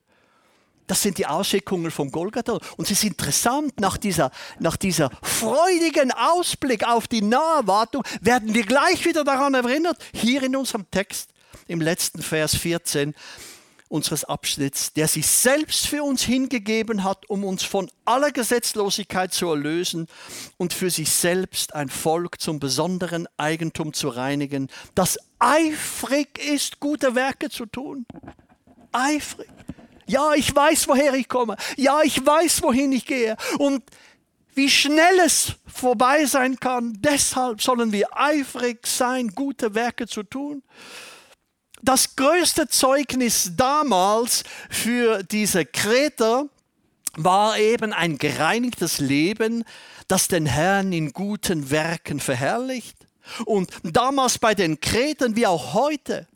Das sind die Auswirkungen vom Golgatha. Und es ist interessant, nach dieser, nach dieser freudigen Ausblick auf die Naherwartung werden wir gleich wieder daran erinnert, hier in unserem Text, im letzten Vers 14 unseres Abschnitts, der sich selbst für uns hingegeben hat, um uns von aller Gesetzlosigkeit zu erlösen und für sich selbst ein Volk zum besonderen Eigentum zu reinigen, das eifrig ist, gute Werke zu tun. Eifrig. Ja, ich weiß, woher ich komme. Ja, ich weiß, wohin ich gehe. Und wie schnell es vorbei sein kann, deshalb sollen wir eifrig sein, gute Werke zu tun. Das größte Zeugnis damals für diese Kreter war eben ein gereinigtes Leben, das den Herrn in guten Werken verherrlicht. Und damals bei den Kretern wie auch heute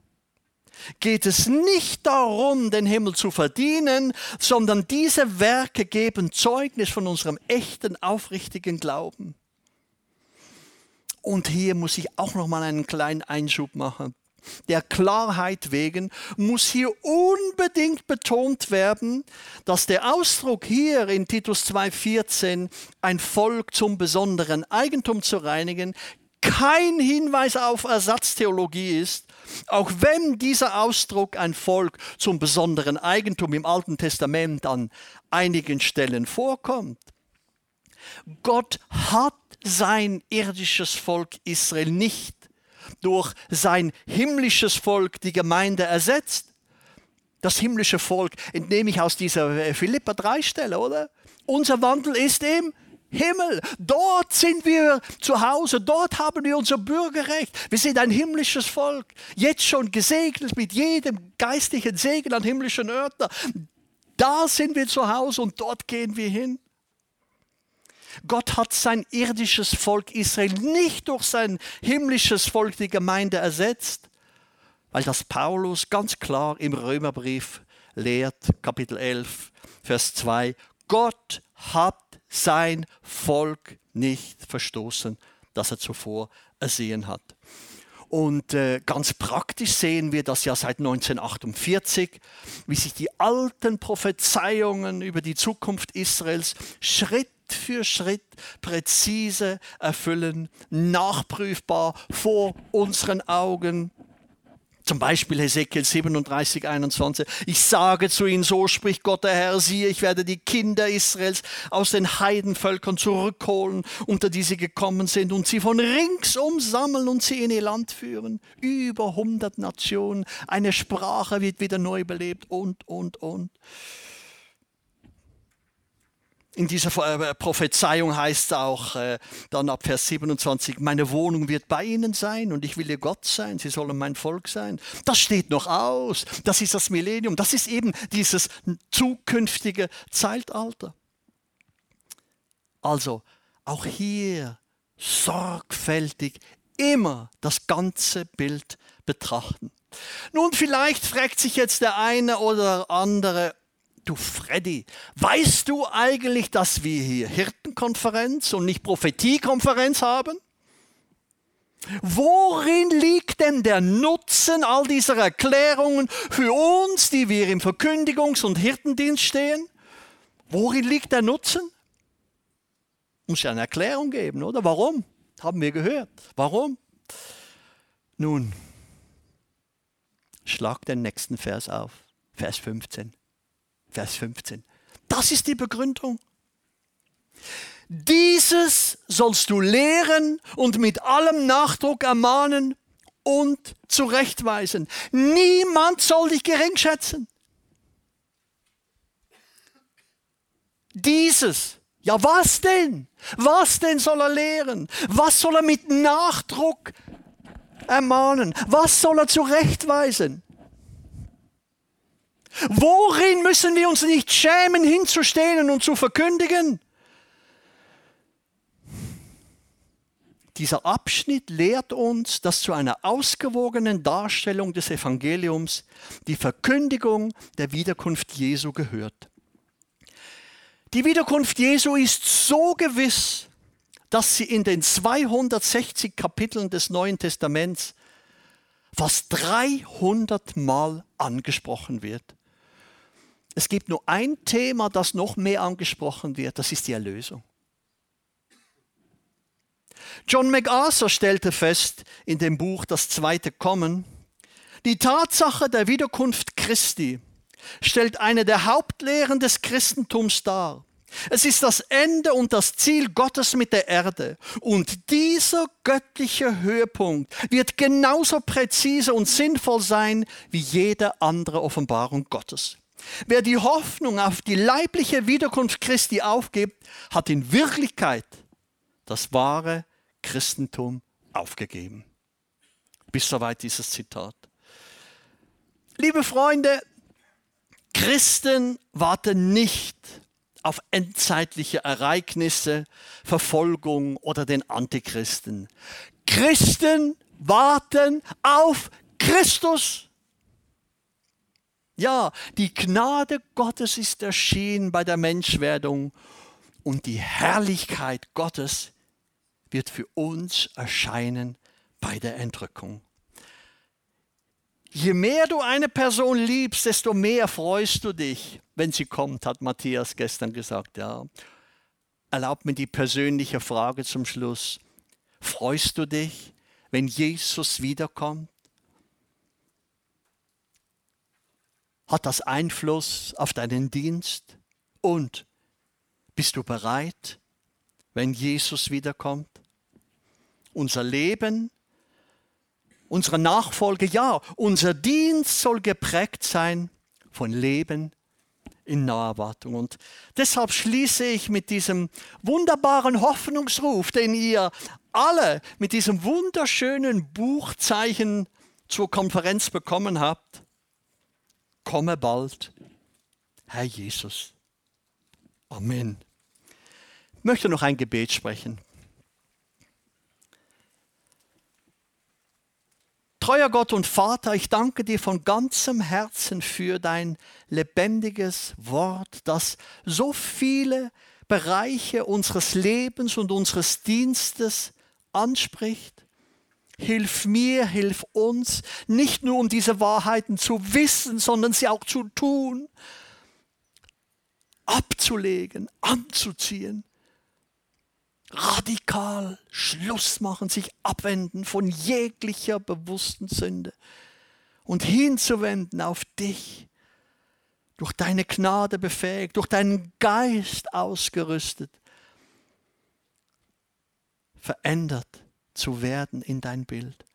geht es nicht darum, den Himmel zu verdienen, sondern diese Werke geben Zeugnis von unserem echten, aufrichtigen Glauben. Und hier muss ich auch noch mal einen kleinen Einschub machen. Der Klarheit wegen muss hier unbedingt betont werden, dass der Ausdruck hier in Titus 2,14 ein Volk zum besonderen Eigentum zu reinigen kein Hinweis auf Ersatztheologie ist, auch wenn dieser Ausdruck ein Volk zum besonderen Eigentum im Alten Testament an einigen Stellen vorkommt. Gott hat sein irdisches Volk Israel nicht durch sein himmlisches Volk, die Gemeinde, ersetzt. Das himmlische Volk entnehme ich aus dieser Philippa 3 Stelle, oder? Unser Wandel ist im Himmel. Dort sind wir zu Hause. Dort haben wir unser Bürgerrecht. Wir sind ein himmlisches Volk. Jetzt schon gesegnet mit jedem geistlichen Segen an himmlischen Örtern. Da sind wir zu Hause und dort gehen wir hin. Gott hat sein irdisches Volk Israel nicht durch sein himmlisches Volk, die Gemeinde, ersetzt, weil das Paulus ganz klar im Römerbrief lehrt, Kapitel 11, Vers 2, Gott hat sein Volk nicht verstoßen, das er zuvor ersehen hat. Und äh, ganz praktisch sehen wir das ja seit 1948, wie sich die alten Prophezeiungen über die Zukunft Israels Schritt für Schritt präzise erfüllen, nachprüfbar vor unseren Augen. Zum Beispiel Hesekiel 37, 21. Ich sage zu ihnen, so spricht Gott der Herr, siehe, ich werde die Kinder Israels aus den Heidenvölkern zurückholen, unter die sie gekommen sind, und sie von ringsum sammeln und sie in ihr Land führen. Über 100 Nationen, eine Sprache wird wieder neu belebt und, und, und. In dieser äh, Prophezeiung heißt es auch äh, dann ab Vers 27, meine Wohnung wird bei ihnen sein und ich will ihr Gott sein, sie sollen mein Volk sein. Das steht noch aus, das ist das Millennium, das ist eben dieses zukünftige Zeitalter. Also auch hier sorgfältig immer das ganze Bild betrachten. Nun, vielleicht fragt sich jetzt der eine oder andere, Du Freddy, weißt du eigentlich, dass wir hier Hirtenkonferenz und nicht Prophetiekonferenz haben? Worin liegt denn der Nutzen all dieser Erklärungen für uns, die wir im Verkündigungs- und Hirtendienst stehen? Worin liegt der Nutzen? Muss ja eine Erklärung geben, oder? Warum? Haben wir gehört. Warum? Nun, schlag den nächsten Vers auf, Vers 15. Vers 15. Das ist die Begründung. Dieses sollst du lehren und mit allem Nachdruck ermahnen und zurechtweisen. Niemand soll dich gering schätzen. Dieses, ja was denn? Was denn soll er lehren? Was soll er mit Nachdruck ermahnen? Was soll er zurechtweisen? Worin müssen wir uns nicht schämen, hinzustehen und zu verkündigen? Dieser Abschnitt lehrt uns, dass zu einer ausgewogenen Darstellung des Evangeliums die Verkündigung der Wiederkunft Jesu gehört. Die Wiederkunft Jesu ist so gewiss, dass sie in den 260 Kapiteln des Neuen Testaments fast 300 Mal angesprochen wird. Es gibt nur ein Thema, das noch mehr angesprochen wird, das ist die Erlösung. John MacArthur stellte fest in dem Buch Das zweite Kommen, die Tatsache der Wiederkunft Christi stellt eine der Hauptlehren des Christentums dar. Es ist das Ende und das Ziel Gottes mit der Erde. Und dieser göttliche Höhepunkt wird genauso präzise und sinnvoll sein wie jede andere Offenbarung Gottes. Wer die Hoffnung auf die leibliche Wiederkunft Christi aufgibt, hat in Wirklichkeit das wahre Christentum aufgegeben. Bis soweit dieses Zitat. Liebe Freunde, Christen warten nicht auf endzeitliche Ereignisse, Verfolgung oder den Antichristen. Christen warten auf Christus. Ja, die Gnade Gottes ist erschienen bei der Menschwerdung und die Herrlichkeit Gottes wird für uns erscheinen bei der Entrückung. Je mehr du eine Person liebst, desto mehr freust du dich, wenn sie kommt, hat Matthias gestern gesagt. Ja. Erlaubt mir die persönliche Frage zum Schluss. Freust du dich, wenn Jesus wiederkommt? Hat das Einfluss auf deinen Dienst? Und bist du bereit, wenn Jesus wiederkommt? Unser Leben unsere Nachfolge, ja, unser Dienst soll geprägt sein von Leben in Naherwartung. Und deshalb schließe ich mit diesem wunderbaren Hoffnungsruf, den ihr alle mit diesem wunderschönen Buchzeichen zur Konferenz bekommen habt. Komme bald, Herr Jesus. Amen. Ich möchte noch ein Gebet sprechen. Treuer Gott und Vater, ich danke dir von ganzem Herzen für dein lebendiges Wort, das so viele Bereiche unseres Lebens und unseres Dienstes anspricht. Hilf mir, hilf uns, nicht nur um diese Wahrheiten zu wissen, sondern sie auch zu tun, abzulegen, anzuziehen radikal Schluss machen, sich abwenden von jeglicher bewussten Sünde und hinzuwenden auf dich, durch deine Gnade befähigt, durch deinen Geist ausgerüstet, verändert zu werden in dein Bild,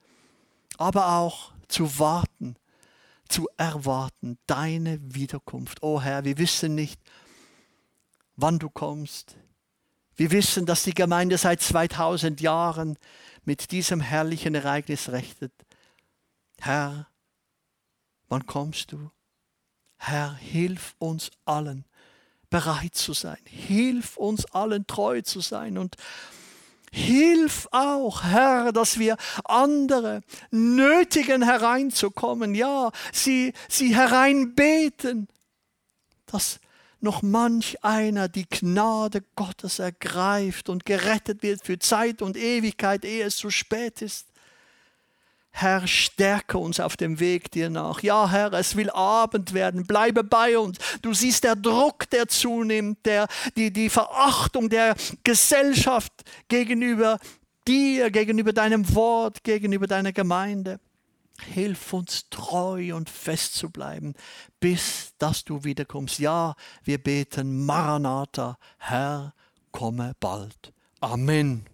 aber auch zu warten, zu erwarten, deine Wiederkunft. O oh Herr, wir wissen nicht, wann du kommst, wir wissen, dass die Gemeinde seit 2000 Jahren mit diesem herrlichen Ereignis rechnet. Herr, wann kommst du? Herr, hilf uns allen bereit zu sein. Hilf uns allen treu zu sein und Hilf auch, Herr, dass wir andere nötigen hereinzukommen, ja, sie, sie hereinbeten, dass noch manch einer die Gnade Gottes ergreift und gerettet wird für Zeit und Ewigkeit, ehe es zu spät ist. Herr, stärke uns auf dem Weg dir nach. Ja, Herr, es will Abend werden. Bleibe bei uns. Du siehst der Druck, der zunimmt, der, die, die Verachtung der Gesellschaft gegenüber dir, gegenüber deinem Wort, gegenüber deiner Gemeinde. Hilf uns treu und fest zu bleiben, bis dass du wiederkommst. Ja, wir beten, Maranatha, Herr, komme bald. Amen.